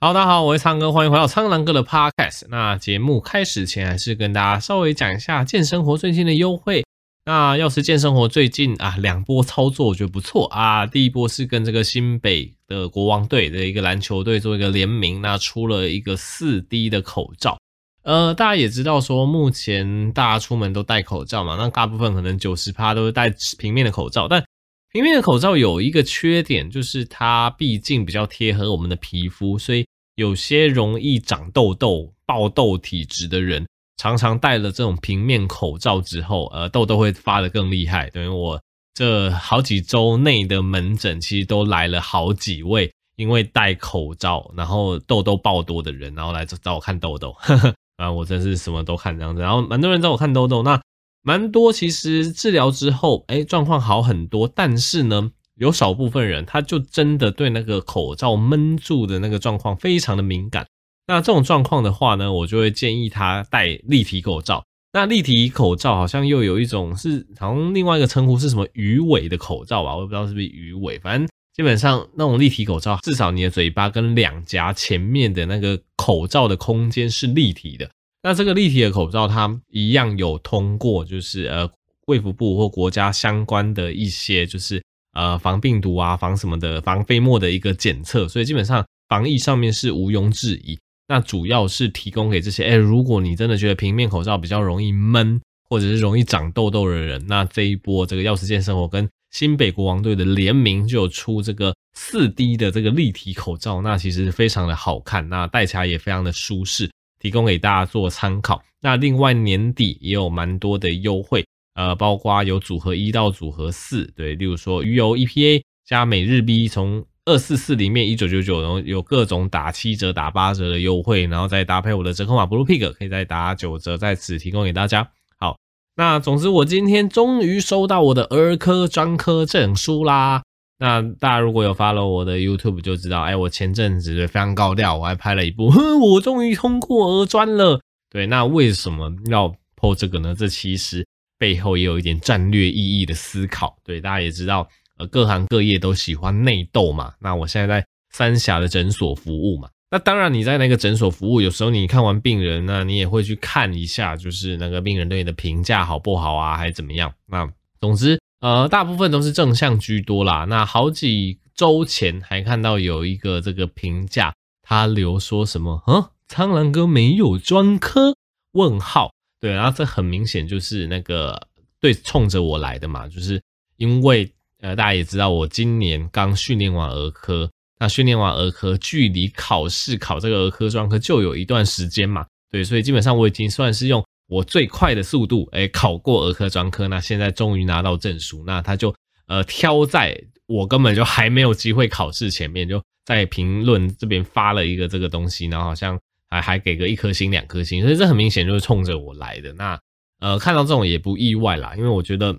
好，大家好，我是苍哥，欢迎回到苍狼哥的 Podcast。那节目开始前，还是跟大家稍微讲一下健生活最近的优惠。那要是健生活最近啊，两波操作我觉得不错啊。第一波是跟这个新北的国王队的一个篮球队做一个联名，那出了一个四 D 的口罩。呃，大家也知道说，目前大家出门都戴口罩嘛，那大部分可能九十趴都是戴平面的口罩，但平面的口罩有一个缺点，就是它毕竟比较贴合我们的皮肤，所以有些容易长痘痘、爆痘体质的人，常常戴了这种平面口罩之后，呃，痘痘会发得更厉害。等于我这好几周内的门诊，其实都来了好几位因为戴口罩，然后痘痘爆多的人，然后来找我看痘痘。呵 呵，啊，我真是什么都看这样子，然后蛮多人找我看痘痘，那。蛮多，其实治疗之后，哎，状况好很多。但是呢，有少部分人，他就真的对那个口罩闷住的那个状况非常的敏感。那这种状况的话呢，我就会建议他戴立体口罩。那立体口罩好像又有一种是，好像另外一个称呼是什么鱼尾的口罩吧？我也不知道是不是鱼尾。反正基本上那种立体口罩，至少你的嘴巴跟两颊前面的那个口罩的空间是立体的。那这个立体的口罩，它一样有通过，就是呃，卫福部或国家相关的一些，就是呃，防病毒啊、防什么的、防飞沫的一个检测，所以基本上防疫上面是毋庸置疑。那主要是提供给这些，哎，如果你真的觉得平面口罩比较容易闷，或者是容易长痘痘的人，那这一波这个药师健生活跟新北国王队的联名就有出这个四 D 的这个立体口罩，那其实非常的好看，那戴起来也非常的舒适。提供给大家做参考。那另外年底也有蛮多的优惠，呃，包括有组合一到组合四，对，例如说鱼油 EPA 加每日 B 从二四四里面一九九九，然后有各种打七折、打八折的优惠，然后再搭配我的折扣码 Blue Pig，可以再打九折，在此提供给大家。好，那总之我今天终于收到我的儿科专科证书啦。那大家如果有 follow 我的 YouTube 就知道，哎，我前阵子非常高调，我还拍了一部，哼，我终于通过鹅专了。对，那为什么要 po 这个呢？这其实背后也有一点战略意义的思考。对，大家也知道，呃，各行各业都喜欢内斗嘛。那我现在在三峡的诊所服务嘛，那当然你在那个诊所服务，有时候你看完病人，那你也会去看一下，就是那个病人对你的评价好不好啊，还是怎么样？那总之。呃，大部分都是正向居多啦。那好几周前还看到有一个这个评价，他留说什么？嗯，苍狼哥没有专科？问号。对，然后这很明显就是那个对冲着我来的嘛，就是因为呃，大家也知道我今年刚训练完儿科，那训练完儿科，距离考试考这个儿科专科就有一段时间嘛。对，所以基本上我已经算是用。我最快的速度，哎，考过儿科专科，那现在终于拿到证书，那他就呃挑在我根本就还没有机会考试前面，就在评论这边发了一个这个东西，然后好像还还给个一颗星、两颗星，所以这很明显就是冲着我来的。那呃看到这种也不意外啦，因为我觉得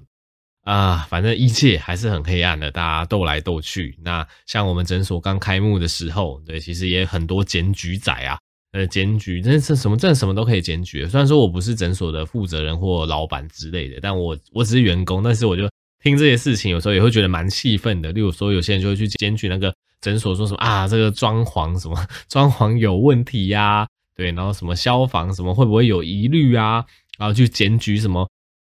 啊、反正一切还是很黑暗的，大家斗来斗去。那像我们诊所刚开幕的时候，对，其实也很多检举仔啊。呃，检举，这是什么证？什么都可以检举。虽然说我不是诊所的负责人或老板之类的，但我我只是员工，但是我就听这些事情，有时候也会觉得蛮气愤的。例如说，有些人就会去检举那个诊所，说什么啊，这个装潢什么装潢有问题呀、对，然后什么消防什么会不会有疑虑啊，然后去检举什么。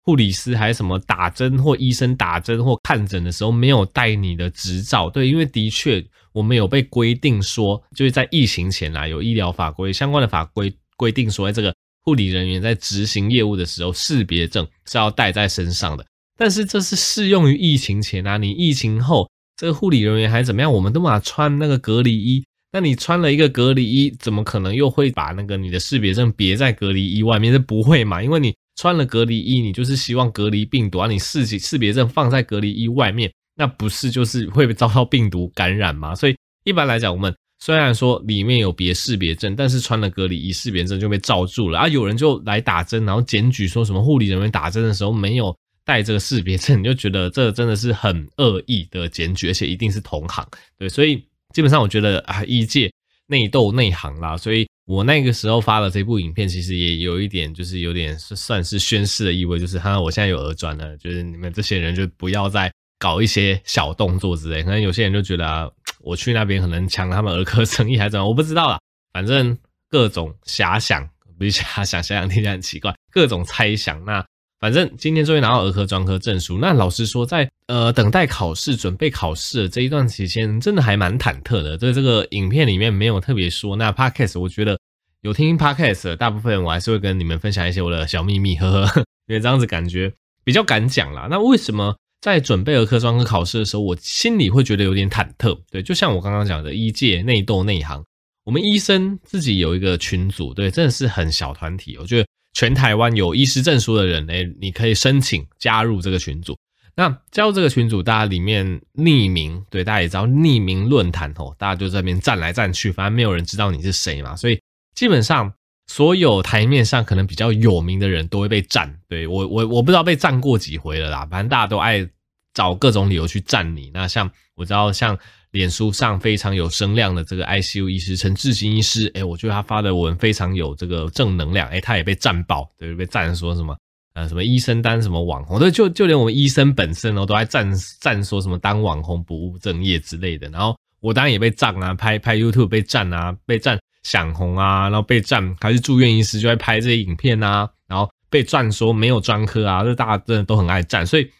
护理师还是什么打针或医生打针或看诊的时候没有带你的执照？对，因为的确我们有被规定说，就是在疫情前啊，有医疗法规相关的法规规定说，这个护理人员在执行业务的时候，识别证是要带在身上的。但是这是适用于疫情前啊，你疫情后这个护理人员还怎么样？我们都把穿那个隔离衣，那你穿了一个隔离衣，怎么可能又会把那个你的识别证别在隔离衣外面？这不会嘛？因为你。穿了隔离衣，你就是希望隔离病毒啊！你识识别证放在隔离衣外面，那不是就是会被遭到病毒感染吗？所以一般来讲，我们虽然说里面有别识别证，但是穿了隔离衣，识别证就被罩住了啊！有人就来打针，然后检举说什么护理人员打针的时候没有 带这个识别证，你就觉得这真的是很恶意的检举，而且一定是同行。对，所以基本上我觉得啊，医界内斗内行啦，所以。我那个时候发了这部影片，其实也有一点，就是有点算是宣示的意味，就是哈，我现在有儿专了，就是你们这些人就不要再搞一些小动作之类。可能有些人就觉得啊，我去那边可能抢他们儿科生意还是怎么，我不知道啦。反正各种遐想，不是遐想，遐想听起来很奇怪，各种猜想。那反正今天终于拿到儿科专科证书。那老实说在，呃等待考试、准备考试的这一段期间，真的还蛮忐忑的。对这个影片里面没有特别说。那 Podcast 我觉得有听 Podcast 的大部分我还是会跟你们分享一些我的小秘密，呵呵，因为这样子感觉比较敢讲啦。那为什么？在准备儿科专科考试的时候，我心里会觉得有点忐忑。对，就像我刚刚讲的，医界内斗内行，我们医生自己有一个群组，对，真的是很小团体。我觉得全台湾有医师证书的人，哎，你可以申请加入这个群组。那加入这个群组，大家里面匿名，对，大家也知道匿名论坛哦，大家就在那边站来站去，反正没有人知道你是谁嘛，所以基本上。所有台面上可能比较有名的人都会被赞，对，我我我不知道被赞过几回了啦，反正大家都爱找各种理由去赞你。那像我知道，像脸书上非常有声量的这个 ICU 医师陈志新医师，诶，我觉得他发的文非常有这个正能量，诶，他也被赞爆，对，被赞说什么呃什么医生当什么网红，对，就就连我们医生本身哦都爱赞赞说什么当网红不务正业之类的。然后我当然也被赞啊，拍拍 YouTube 被赞啊，被赞。想红啊，然后被赞，还是住院医师就会拍这些影片啊，然后被赞说没有专科啊，这大家真的都很爱赞，所以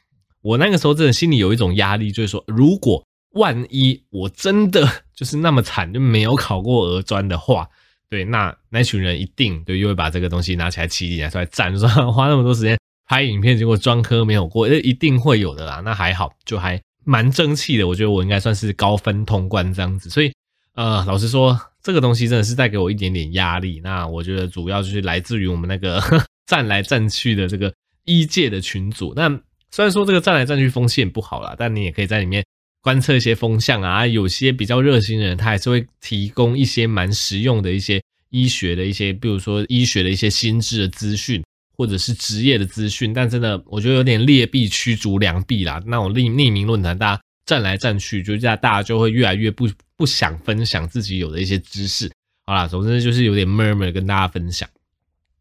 我那个时候真的心里有一种压力，就是说，如果万一我真的就是那么惨，就没有考过俄专的话，对，那那群人一定对又会把这个东西拿起来起底拿出来赞，说花那么多时间拍影片，结果专科没有过，这一定会有的啦。那还好，就还蛮争气的，我觉得我应该算是高分通关这样子，所以呃，老实说。这个东西真的是带给我一点点压力。那我觉得主要就是来自于我们那个 站来站去的这个一届的群组。那虽然说这个站来站去风气不好啦，但你也可以在里面观测一些风向啊。有些比较热心的人，他还是会提供一些蛮实用的一些医学的一些，比如说医学的一些新知的资讯，或者是职业的资讯。但真的，我觉得有点劣币驱逐良币啦。那种匿匿名论坛，大家站来站去，就这样大家就会越来越不。不想分享自己有的一些知识，好啦，总之就是有点 murmur 跟大家分享。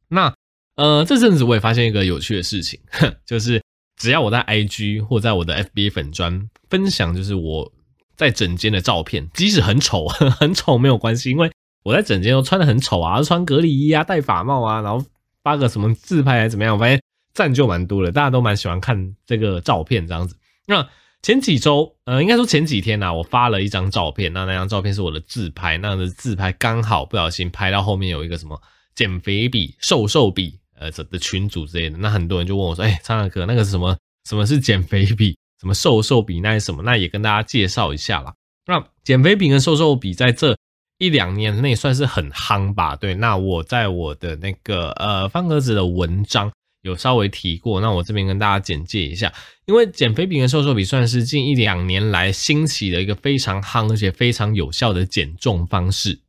那呃，这阵子我也发现一个有趣的事情，就是只要我在 IG 或在我的 FB 粉砖分享，就是我在整间的照片，即使很丑，很丑没有关系，因为我在整间都穿的很丑啊，穿隔离衣啊，戴发帽啊，然后发个什么自拍还是怎么样，我发现赞就蛮多的，大家都蛮喜欢看这个照片这样子。那前几周，呃，应该说前几天呐、我发了一张照片，那那张照片是我的自拍，那个自拍刚好不小心拍到后面有一个什么减肥笔、瘦瘦笔，呃的群组之类的，那很多人就问我说，哎，苍蓝鸽，那个是什么？什么是减肥比？什么瘦瘦比？那是什么？那也跟大家介绍一下啦。那减肥比跟瘦瘦比在这一两年内算是很夯吧？对，那我在我的那个呃方格子的文章。有稍微提过，那我这边跟大家简介一下，因为减肥比跟瘦瘦比算是近一两年来兴起的一个非常夯而且非常有效的减重方式。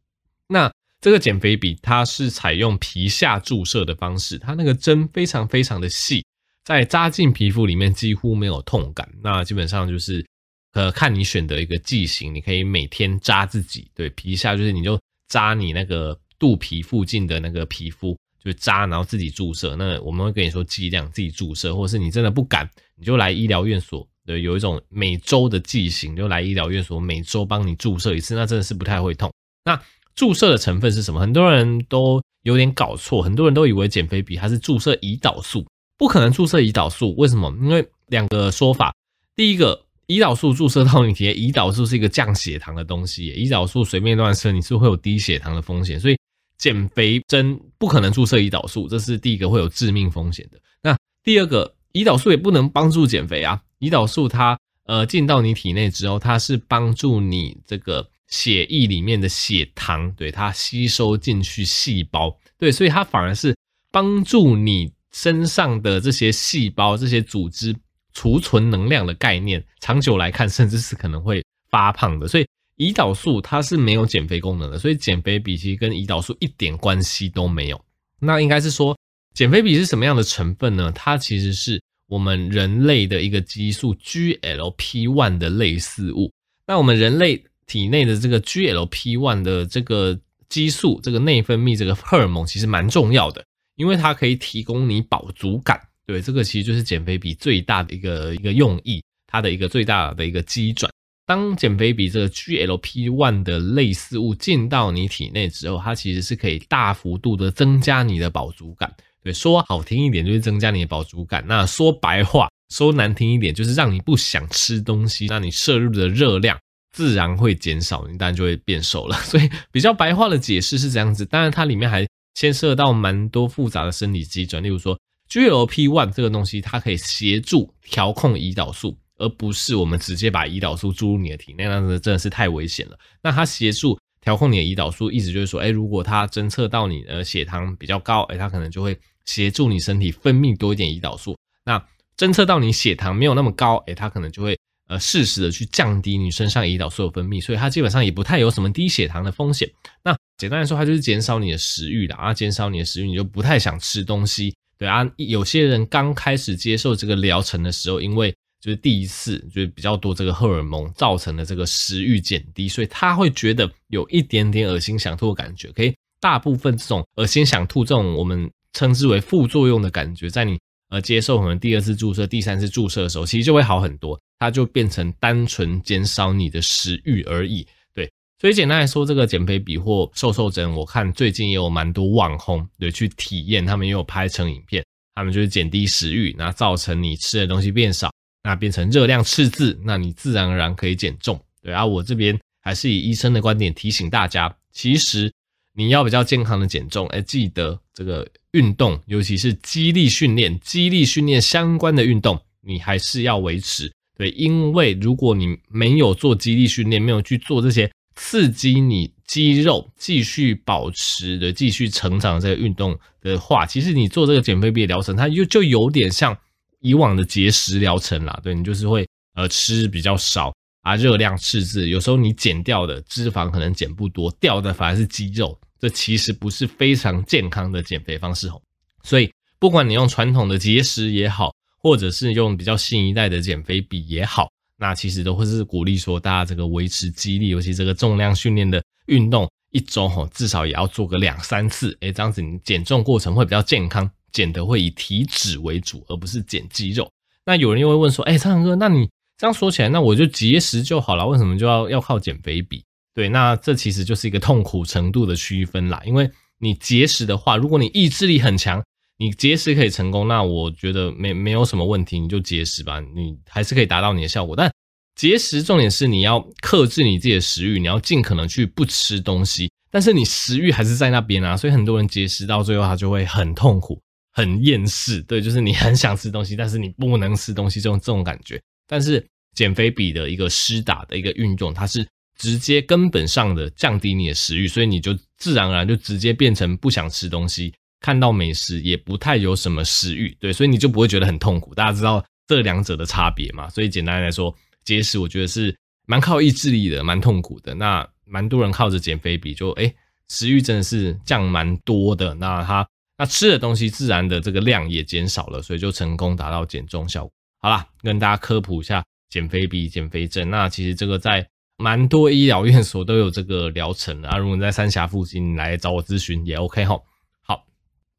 那这个减肥笔它是采用皮下注射的方式，它那个针非常非常的细，在扎进皮肤里面几乎没有痛感。那基本上就是呃看你选择一个剂型，你可以每天扎自己，对，皮下就是你就扎你那个肚皮附近的那个皮肤。就扎，然后自己注射。那我们会跟你说剂量，自己注射，或者是你真的不敢，你就来医疗院所。对，有一种每周的剂型，就来医疗院所每周帮你注射一次，那真的是不太会痛。那注射的成分是什么？很多人都有点搞错，很多人都以为减肥比它是注射胰岛素，不可能注射胰岛素。为什么？因为两个说法。第一个，胰岛素注射到你体内，胰岛素是一个降血糖的东西，胰岛素随便乱射，你是会有低血糖的风险，所以。减肥针不可能注射胰岛素，这是第一个会有致命风险的。那第二个，胰岛素也不能帮助减肥啊。胰岛素它呃进到你体内之后，它是帮助你这个血液里面的血糖，对，它吸收进去细胞，对，所以它反而是帮助你身上的这些细胞、这些组织储存能量的概念。长久来看，甚至是可能会发胖的。所以。胰岛素它是没有减肥功能的，所以减肥比其实跟胰岛素一点关系都没有。那应该是说，减肥比是什么样的成分呢？它其实是我们人类的一个激素 GLP-1 的类似物。那我们人类体内的这个 GLP-1 的这个激素，这个内分泌这个荷尔蒙其实蛮重要的，因为它可以提供你饱足感。对，这个其实就是减肥比最大的一个一个用意，它的一个最大的一个机转。当减肥笔这个 GLP-1 的类似物进到你体内之后，它其实是可以大幅度的增加你的饱足感。对，说好听一点就是增加你的饱足感，那说白话，说难听一点就是让你不想吃东西，那你摄入的热量自然会减少，你当然就会变瘦了。所以比较白话的解释是这样子，当然它里面还牵涉到蛮多复杂的生理机转，例如说 GLP-1 这个东西，它可以协助调控胰岛素，而不是我们直接把胰岛素注入你的体内，那样子真的是太危险了。那它协助调控你的胰岛素，意思就是说，哎，如果它侦测到你的血糖比较高，哎，它可能就会。协助你身体分泌多一点胰岛素，那侦测到你血糖没有那么高，诶、欸，它可能就会呃适时的去降低你身上胰岛素的分泌，所以它基本上也不太有什么低血糖的风险。那简单来说，它就是减少你的食欲啦，啊，减少你的食欲，你就不太想吃东西，对啊。有些人刚开始接受这个疗程的时候，因为就是第一次，就是比较多这个荷尔蒙造成的这个食欲减低，所以他会觉得有一点点恶心想吐的感觉。可以，大部分这种恶心想吐这种我们。称之为副作用的感觉，在你呃接受可能第二次注射、第三次注射的时候，其实就会好很多，它就变成单纯减少你的食欲而已。对，所以简单来说，这个减肥笔或瘦瘦针，我看最近也有蛮多网红对去体验，他们也有拍成影片，他们就是减低食欲，那造成你吃的东西变少，那变成热量赤字，那你自然而然可以减重。对啊，我这边还是以医生的观点提醒大家，其实。你要比较健康的减重，哎，记得这个运动，尤其是肌力训练、肌力训练相关的运动，你还是要维持。对，因为如果你没有做肌力训练，没有去做这些刺激你肌肉继续保持的、继续成长的这个运动的话，其实你做这个减肥笔疗程，它就就有点像以往的节食疗程啦。对，你就是会呃吃比较少。啊，热量赤字，有时候你减掉的脂肪可能减不多，掉的反而是肌肉，这其实不是非常健康的减肥方式哦。所以，不管你用传统的节食也好，或者是用比较新一代的减肥笔也好，那其实都会是鼓励说大家这个维持肌力，尤其这个重量训练的运动，一周吼至少也要做个两三次，诶，这样子你减重过程会比较健康，减的会以体脂为主，而不是减肌肉。那有人又会问说，诶，苍蓝哥，那你？这样说起来，那我就节食就好了，为什么就要要靠减肥笔？对，那这其实就是一个痛苦程度的区分啦。因为你节食的话，如果你意志力很强，你节食可以成功，那我觉得没没有什么问题，你就节食吧，你还是可以达到你的效果。但节食重点是你要克制你自己的食欲，你要尽可能去不吃东西，但是你食欲还是在那边啊，所以很多人节食到最后他就会很痛苦、很厌世。对，就是你很想吃东西，但是你不能吃东西，这种这种感觉。但是减肥笔的一个施打的一个运动，它是直接根本上的降低你的食欲，所以你就自然而然就直接变成不想吃东西，看到美食也不太有什么食欲，对，所以你就不会觉得很痛苦。大家知道这两者的差别嘛？所以简单来说，节食我觉得是蛮靠意志力的，蛮痛苦的。那蛮多人靠着减肥笔就诶，食欲真的是降蛮多的。那他那吃的东西自然的这个量也减少了，所以就成功达到减重效果。好啦，跟大家科普一下减肥笔、减肥针。那其实这个在蛮多医疗院所都有这个疗程啊。如果你在三峡附近来找我咨询也 OK 哈。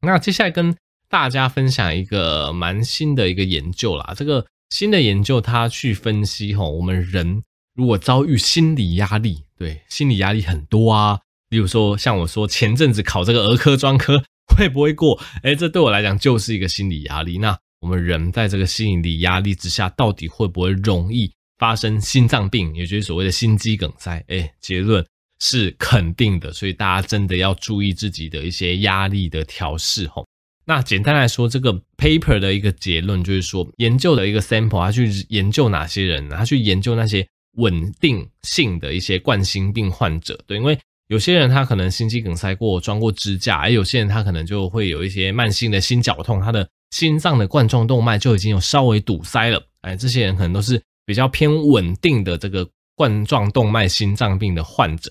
那接下来跟大家分享一个蛮新的一个研究啦。这个新的研究它去分析齁，我们人如果遭遇心理压力，对，心理压力很多啊。例如说，像我说前阵子考这个儿科专科 会不会过？诶，这对我来讲就是一个心理压力。那我们人在这个心理压力之下，到底会不会容易发生心脏病，也就是所谓的心肌梗塞？诶，结论是肯定的，所以大家真的要注意自己的一些压力的调试吼。那简单来说，这个 paper 的一个结论就是说，研究的一个 sample，他去研究哪些人呢？他去研究那些稳定性的一些冠心病患者。对，因为有些人他可能心肌梗塞过，装过支架，而有些人他可能就会有一些慢性的心绞痛，他的。心脏的冠状动脉就已经有稍微堵塞了，哎，这些人可能都是比较偏稳定的这个冠状动脉心脏病的患者。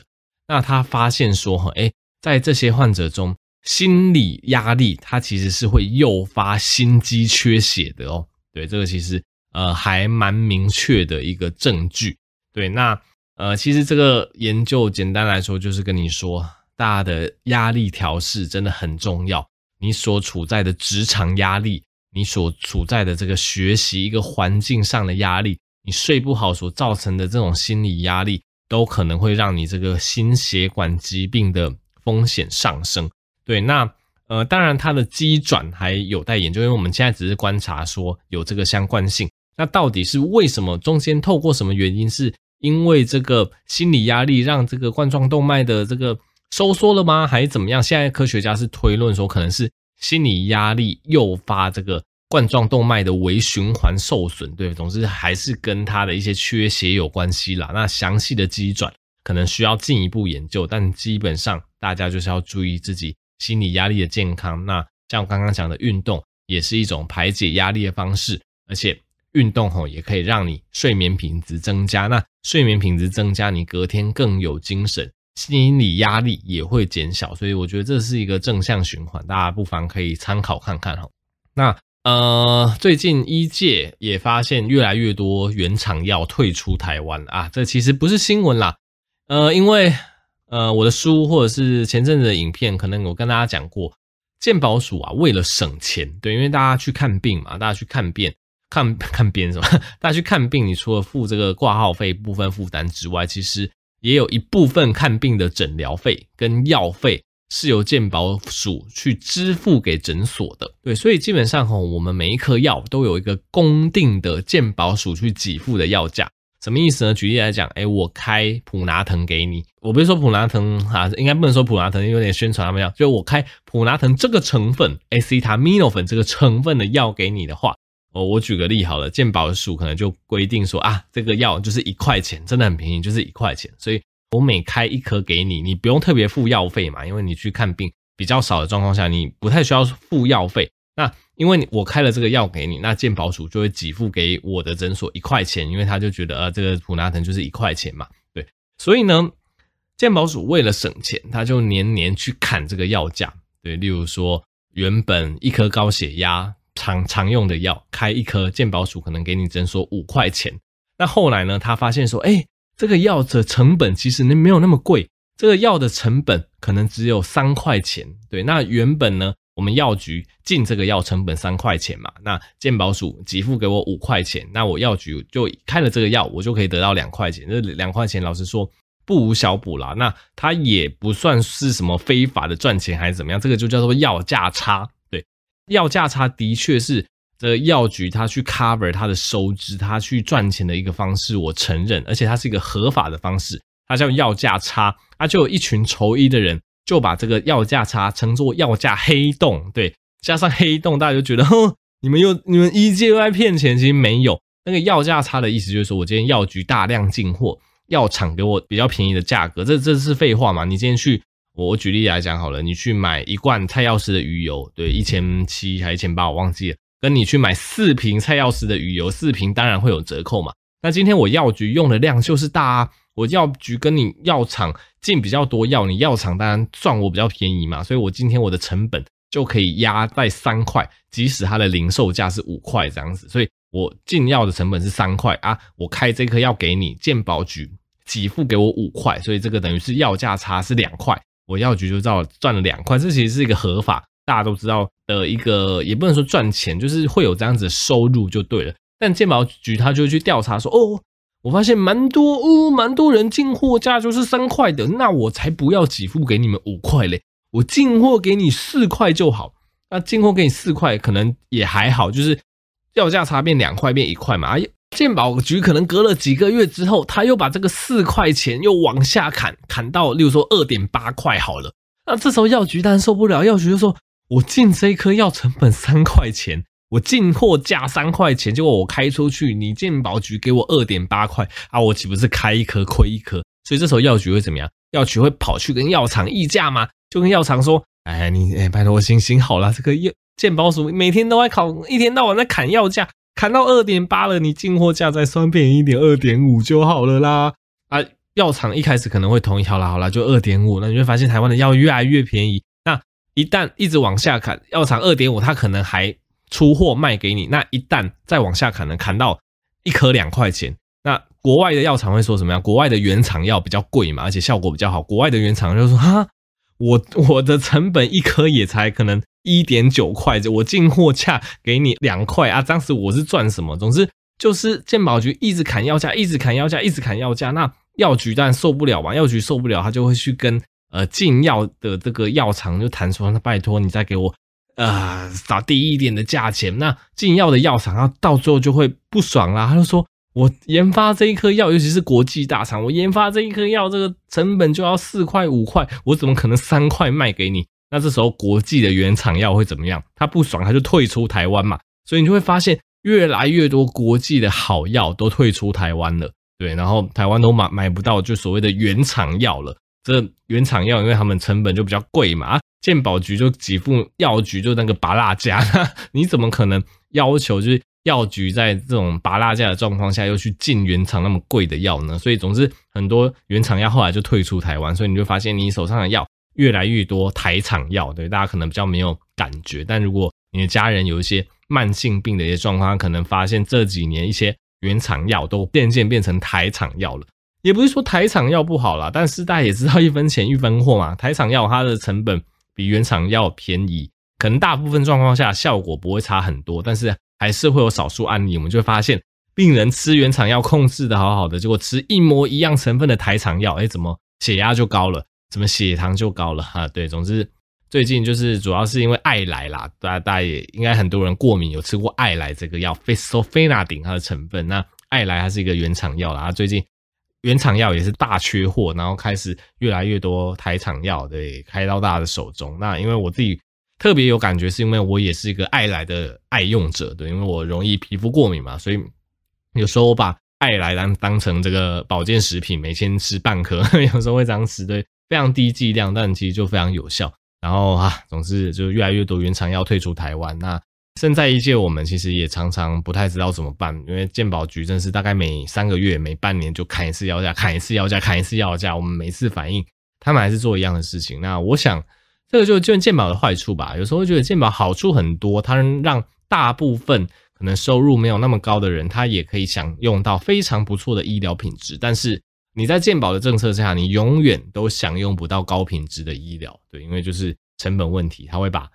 那他发现说，哈，哎，在这些患者中，心理压力它其实是会诱发心肌缺血的哦。对，这个其实呃还蛮明确的一个证据。对，那呃其实这个研究简单来说就是跟你说，大家的压力调试真的很重要。你所处在的职场压力，你所处在的这个学习一个环境上的压力，你睡不好所造成的这种心理压力，都可能会让你这个心血管疾病的风险上升。对，那呃，当然它的机转还有待研究，因为我们现在只是观察说有这个相关性。那到底是为什么？中间透过什么原因？是因为这个心理压力让这个冠状动脉的这个收缩了吗？还是怎么样？现在科学家是推论说，可能是心理压力诱发这个冠状动脉的微循环受损。对，总之还是跟它的一些缺血有关系啦。那详细的机转可能需要进一步研究，但基本上大家就是要注意自己心理压力的健康。那像我刚刚讲的运动，也是一种排解压力的方式，而且。运动吼也可以让你睡眠品质增加，那睡眠品质增加，你隔天更有精神，心理压力也会减小，所以我觉得这是一个正向循环，大家不妨可以参考看看哈。那呃，最近医界也发现越来越多原厂药退出台湾啊，这其实不是新闻啦，呃，因为呃我的书或者是前阵子的影片，可能我跟大家讲过，健保署啊为了省钱，对，因为大家去看病嘛，大家去看病。看 看病什么？大家去看病，你除了付这个挂号费部分负担之外，其实也有一部分看病的诊疗费跟药费是由健保署去支付给诊所的。对，所以基本上吼，我们每一颗药都有一个公定的健保署去给付的药价。什么意思呢？举例来讲，哎，我开普拿疼给你，我不是说普拿疼啊，应该不能说普拿疼，有点宣传他们药，就我开普拿疼这个成分，acetaminophen 这个成分的药给你的话。哦，我举个例好了，健保署可能就规定说啊，这个药就是一块钱，真的很便宜，就是一块钱。所以我每开一颗给你，你不用特别付药费嘛，因为你去看病比较少的状况下，你不太需要付药费。那因为我开了这个药给你，那健保署就会给付给我的诊所一块钱，因为他就觉得呃，这个普拿疼就是一块钱嘛，对。所以呢，健保署为了省钱，他就年年去砍这个药价，对。例如说，原本一颗高血压。常常用的药，开一颗健保署可能给你诊所五块钱。那后来呢，他发现说，哎，这个药的成本其实没有那么贵，这个药的成本可能只有三块钱。对，那原本呢，我们药局进这个药成本三块钱嘛，那健保署给付给我五块钱，那我药局就开了这个药，我就可以得到两块钱。这两块钱，老实说不无小补啦。那它也不算是什么非法的赚钱还是怎么样，这个就叫做药价差。对药价差的确是这药局他去 cover 他的收支，他去赚钱的一个方式，我承认，而且它是一个合法的方式，它叫药价差，啊，就有一群仇医的人就把这个药价差称作药价黑洞，对，加上黑洞，大家就觉得，哼，你们又你们医界又在骗钱，其实没有，那个药价差的意思就是说我今天药局大量进货，药厂给我比较便宜的价格，这这是废话嘛？你今天去。我举例来讲好了，你去买一罐蔡药师的鱼油，对，一千七还一千八，我忘记了。跟你去买四瓶蔡药师的鱼油，四瓶当然会有折扣嘛。那今天我药局用的量就是大啊，我药局跟你药厂进比较多药，你药厂当然赚我比较便宜嘛，所以我今天我的成本就可以压在三块，即使它的零售价是五块这样子，所以我进药的成本是三块啊，我开这颗药给你，健保局给付给我五块，所以这个等于是药价差是两块。我药局就知道赚了两块，这其实是一个合法，大家都知道的一个，也不能说赚钱，就是会有这样子的收入就对了。但健保局他就去调查说，哦，我发现蛮多，哦，蛮多人进货价就是三块的，那我才不要给付给你们五块嘞，我进货给你四块就好。那进货给你四块可能也还好，就是要价差变两块变一块嘛。哎。健保局可能隔了几个月之后，他又把这个四块钱又往下砍，砍到例如说二点八块好了。那这时候药局当然受不了，药局就说：“我进这一颗药成本三块钱，我进货价三块钱，结果我开出去，你健保局给我二点八块啊，我岂不是开一颗亏一颗？所以这时候药局会怎么样？药局会跑去跟药厂议价吗？就跟药厂说：“哎，你哎，拜托行行好了，这个药健保署每天都在考，一天到晚在砍药价。”砍到二点八了，你进货价再算便宜一点，二点五就好了啦。啊，药厂一开始可能会同意，好啦好啦，就二点五。那你会发现台湾的药越来越便宜。一旦一直往下砍，药厂二点五，它可能还出货卖给你。那一旦再往下砍呢，砍到一颗两块钱，那国外的药厂会说什么样？国外的原厂药比较贵嘛，而且效果比较好。国外的原厂就说哈，我我的成本一颗也才可能。一点九块，我进货价给你两块啊！当时我是赚什么？总之，就是健保局一直砍药价，一直砍药价，一直砍药价。那药局当然受不了嘛，药局受不了，他就会去跟呃进药的这个药厂就谈说，那拜托你再给我呃打低一点的价钱。那进药的药厂，他到最后就会不爽啦，他就说。我研发这一颗药，尤其是国际大厂，我研发这一颗药，这个成本就要四块五块，我怎么可能三块卖给你？那这时候国际的原厂药会怎么样？他不爽，他就退出台湾嘛。所以你就会发现，越来越多国际的好药都退出台湾了，对，然后台湾都买买不到就所谓的原厂药了。这原厂药，因为他们成本就比较贵嘛，健保局就给付药局就那个拔蜡价，你怎么可能要求就是？药局在这种拔蜡价的状况下，又去进原厂那么贵的药呢？所以总之很多原厂药后来就退出台湾，所以你就发现你手上的药越来越多台厂药，对大家可能比较没有感觉。但如果你的家人有一些慢性病的一些状况，可能发现这几年一些原厂药都渐渐变成台厂药了。也不是说台厂药不好啦，但是大家也知道一分钱一分货嘛。台厂药它的成本比原厂药便宜，可能大部分状况下效果不会差很多，但是。还是会有少数案例，我们就会发现病人吃原厂药控制的好好的，结果吃一模一样成分的台厂药，哎，怎么血压就高了，怎么血糖就高了哈？对，总之最近就是主要是因为爱莱啦，大家大家也应该很多人过敏，有吃过爱莱这个药，Fexofenadine 它的成分。那爱莱它是一个原厂药啦，它最近原厂药也是大缺货，然后开始越来越多台厂药对开到大家的手中。那因为我自己。特别有感觉，是因为我也是一个爱莱的爱用者，对，因为我容易皮肤过敏嘛，所以有时候我把爱莱当当成这个保健食品，每天吃半颗，有时候会这样吃，对，非常低剂量，但其实就非常有效。然后啊，总之就越来越多原厂药退出台湾，那身在医界，我们其实也常常不太知道怎么办，因为健保局真是大概每三个月、每半年就砍一次药价，砍一次药价，砍一次药价，我们每次反应，他们还是做一样的事情。那我想。这个就是健保的坏处吧。有时候觉得健保好处很多，它能让大部分可能收入没有那么高的人，他也可以享用到非常不错的医疗品质。但是你在健保的政策下，你永远都享用不到高品质的医疗，对，因为就是成本问题，它会把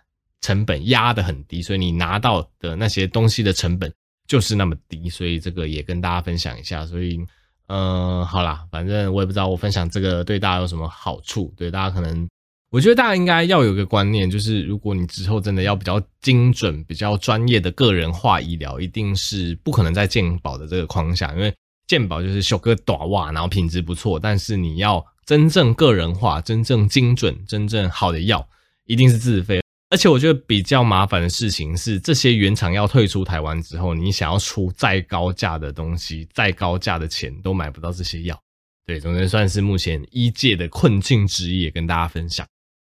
成本压得很低，所以你拿到的那些东西的成本就是那么低。所以这个也跟大家分享一下。所以，嗯、好啦，反正我也不知道我分享这个对大家有什么好处，对大家可能。我觉得大家应该要有个观念，就是如果你之后真的要比较精准、比较专业的个人化医疗，一定是不可能在健保的这个框架，因为健保就是修个短袜，然后品质不错，但是你要真正个人化、真正精准、真正好的药，一定是自费。而且我觉得比较麻烦的事情是，这些原厂药退出台湾之后，你想要出再高价的东西、再高价的钱，都买不到这些药。对，总之算是目前医界的困境之一，也跟大家分享。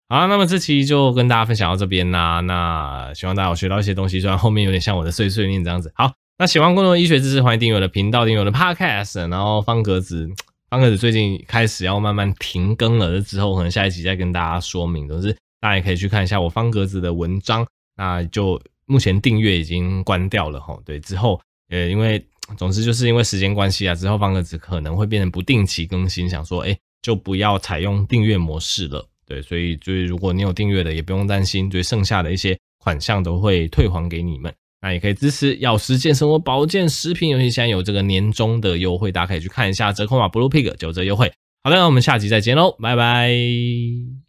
好，那么这期就跟大家分享到这边啦。那希望大家有学到一些东西，虽然后面有点像我的碎碎念这样子。好，那喜欢更多医学知识，欢迎订阅我的频道，订阅我的 Podcast。然后方格子，方格子最近开始要慢慢停更了，之后可能下一集再跟大家说明。总之，大家也可以去看一下我方格子的文章。那就目前订阅已经关掉了齁。对，之后呃，因为 总之就是因为时间关系啊，之后方格子可能会变成不定期更新，想说哎，就不要采用订阅模式了。对，所以就是如果你有订阅的，也不用担心，就剩下的一些款项都会退还给你们。那也可以支持药师健生活保健食品，尤其现在有这个年终的优惠，大家可以去看一下折扣码 Blue Pig 九折优惠。好的，那我们下集再见喽，拜拜。